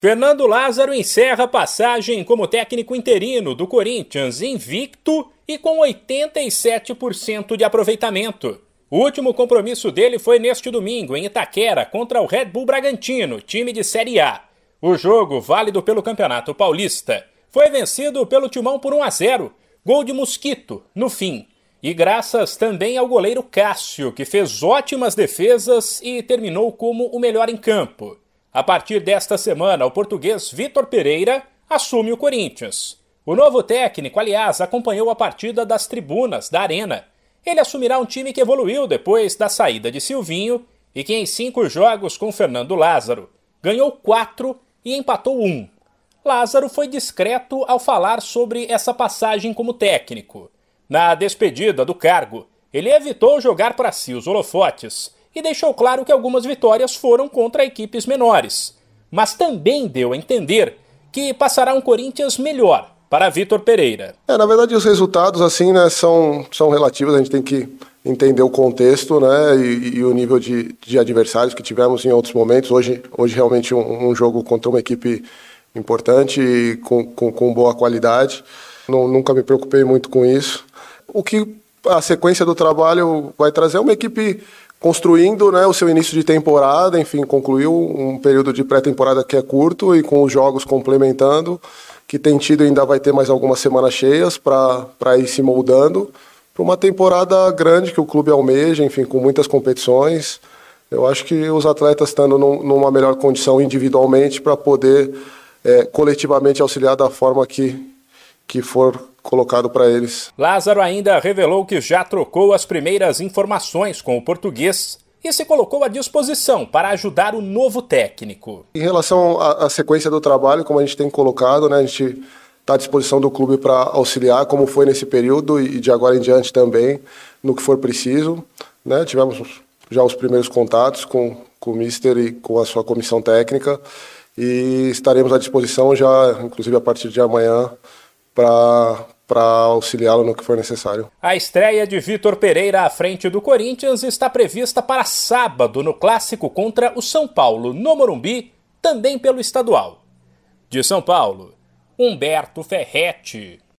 Fernando Lázaro encerra a passagem como técnico interino do Corinthians, invicto e com 87% de aproveitamento. O último compromisso dele foi neste domingo, em Itaquera, contra o Red Bull Bragantino, time de Série A. O jogo, válido pelo Campeonato Paulista, foi vencido pelo Timão por 1 a 0, gol de Mosquito, no fim. E graças também ao goleiro Cássio, que fez ótimas defesas e terminou como o melhor em campo. A partir desta semana, o português Vitor Pereira assume o Corinthians. O novo técnico, aliás, acompanhou a partida das tribunas da Arena. Ele assumirá um time que evoluiu depois da saída de Silvinho e que, em cinco jogos com Fernando Lázaro, ganhou quatro e empatou um. Lázaro foi discreto ao falar sobre essa passagem como técnico. Na despedida do cargo, ele evitou jogar para si os holofotes e deixou claro que algumas vitórias foram contra equipes menores, mas também deu a entender que passará um Corinthians melhor para Vitor Pereira. É, na verdade, os resultados assim, né, são, são relativos, a gente tem que entender o contexto né, e, e o nível de, de, adversários que tivemos em outros momentos. Hoje, hoje realmente um, um jogo contra uma equipe importante e com, com, com boa qualidade. Não, nunca me preocupei muito com isso. O que a sequência do trabalho vai trazer é uma equipe construindo né, o seu início de temporada, enfim, concluiu um período de pré-temporada que é curto e com os jogos complementando, que tem tido ainda vai ter mais algumas semanas cheias para ir se moldando para uma temporada grande que o clube almeja, enfim, com muitas competições. Eu acho que os atletas estando num, numa melhor condição individualmente para poder é, coletivamente auxiliar da forma que, que for colocado para eles. Lázaro ainda revelou que já trocou as primeiras informações com o português e se colocou à disposição para ajudar o novo técnico. Em relação à, à sequência do trabalho, como a gente tem colocado, né, a gente está à disposição do clube para auxiliar, como foi nesse período e de agora em diante também, no que for preciso. Né? Tivemos já os primeiros contatos com, com o Mister e com a sua comissão técnica e estaremos à disposição já, inclusive a partir de amanhã, para auxiliá-lo no que for necessário. A estreia de Vitor Pereira à frente do Corinthians está prevista para sábado no clássico contra o São Paulo, no Morumbi, também pelo estadual. De São Paulo, Humberto Ferretti.